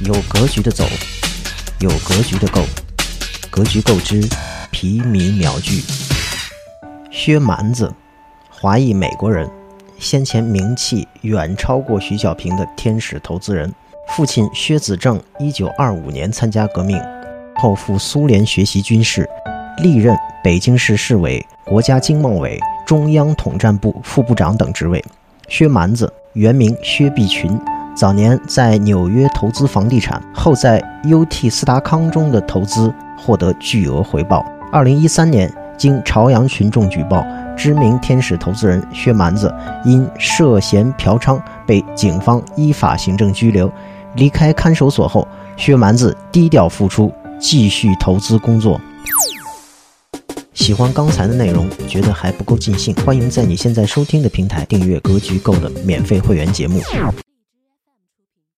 有格局的走，有格局的购，格局够之，皮米秒聚。薛蛮子，华裔美国人，先前名气远超过徐小平的天使投资人。父亲薛子正，一九二五年参加革命，后赴苏联学习军事，历任北京市市委、国家经贸委、中央统战部副部长等职位。薛蛮子原名薛碧群。早年在纽约投资房地产，后在 UT 斯达康中的投资获得巨额回报。二零一三年，经朝阳群众举报，知名天使投资人薛蛮子因涉嫌嫖娼被警方依法行政拘留。离开看守所后，薛蛮子低调复出，继续投资工作。喜欢刚才的内容，觉得还不够尽兴，欢迎在你现在收听的平台订阅《格局够》的免费会员节目。